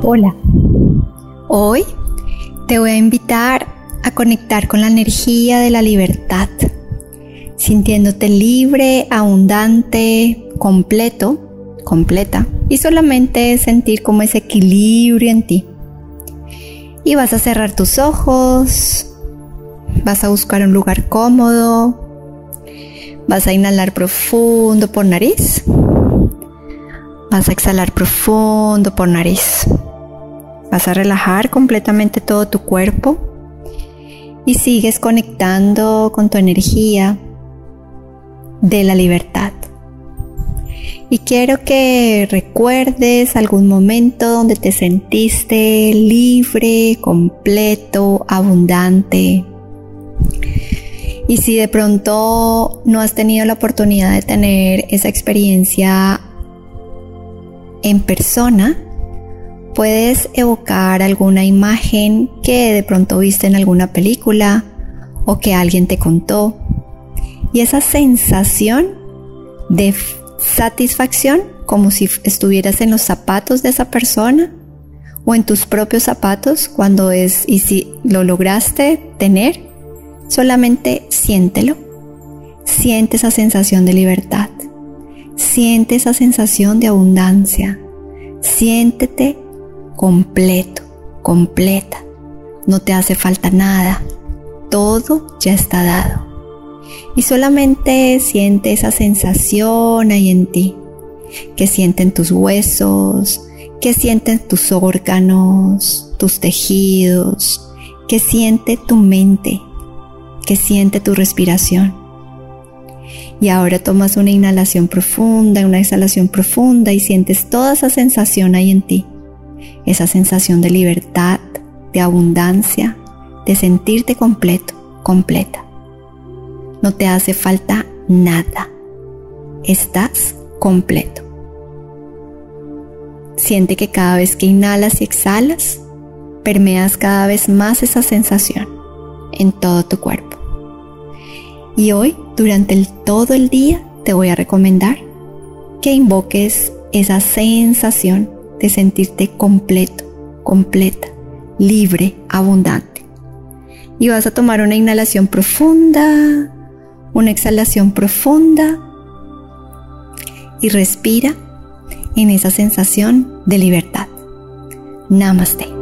Hola. Hoy te voy a invitar a conectar con la energía de la libertad, sintiéndote libre, abundante, completo, completa, y solamente sentir como ese equilibrio en ti. Y vas a cerrar tus ojos, vas a buscar un lugar cómodo, vas a inhalar profundo por nariz, vas a exhalar profundo por nariz. Vas a relajar completamente todo tu cuerpo y sigues conectando con tu energía de la libertad. Y quiero que recuerdes algún momento donde te sentiste libre, completo, abundante. Y si de pronto no has tenido la oportunidad de tener esa experiencia en persona, puedes evocar alguna imagen que de pronto viste en alguna película o que alguien te contó. Y esa sensación de satisfacción, como si estuvieras en los zapatos de esa persona o en tus propios zapatos cuando es y si lo lograste tener, solamente siéntelo. Siente esa sensación de libertad. Siente esa sensación de abundancia. Siéntete completo, completa. No te hace falta nada. Todo ya está dado. Y solamente siente esa sensación ahí en ti, que sienten tus huesos, que sienten tus órganos, tus tejidos, que siente tu mente, que siente tu respiración. Y ahora tomas una inhalación profunda, una exhalación profunda y sientes toda esa sensación ahí en ti esa sensación de libertad, de abundancia, de sentirte completo, completa. No te hace falta nada. Estás completo. Siente que cada vez que inhalas y exhalas, permeas cada vez más esa sensación en todo tu cuerpo. Y hoy, durante todo el día, te voy a recomendar que invoques esa sensación de sentirte completo, completa, libre, abundante. Y vas a tomar una inhalación profunda, una exhalación profunda y respira en esa sensación de libertad. Namaste.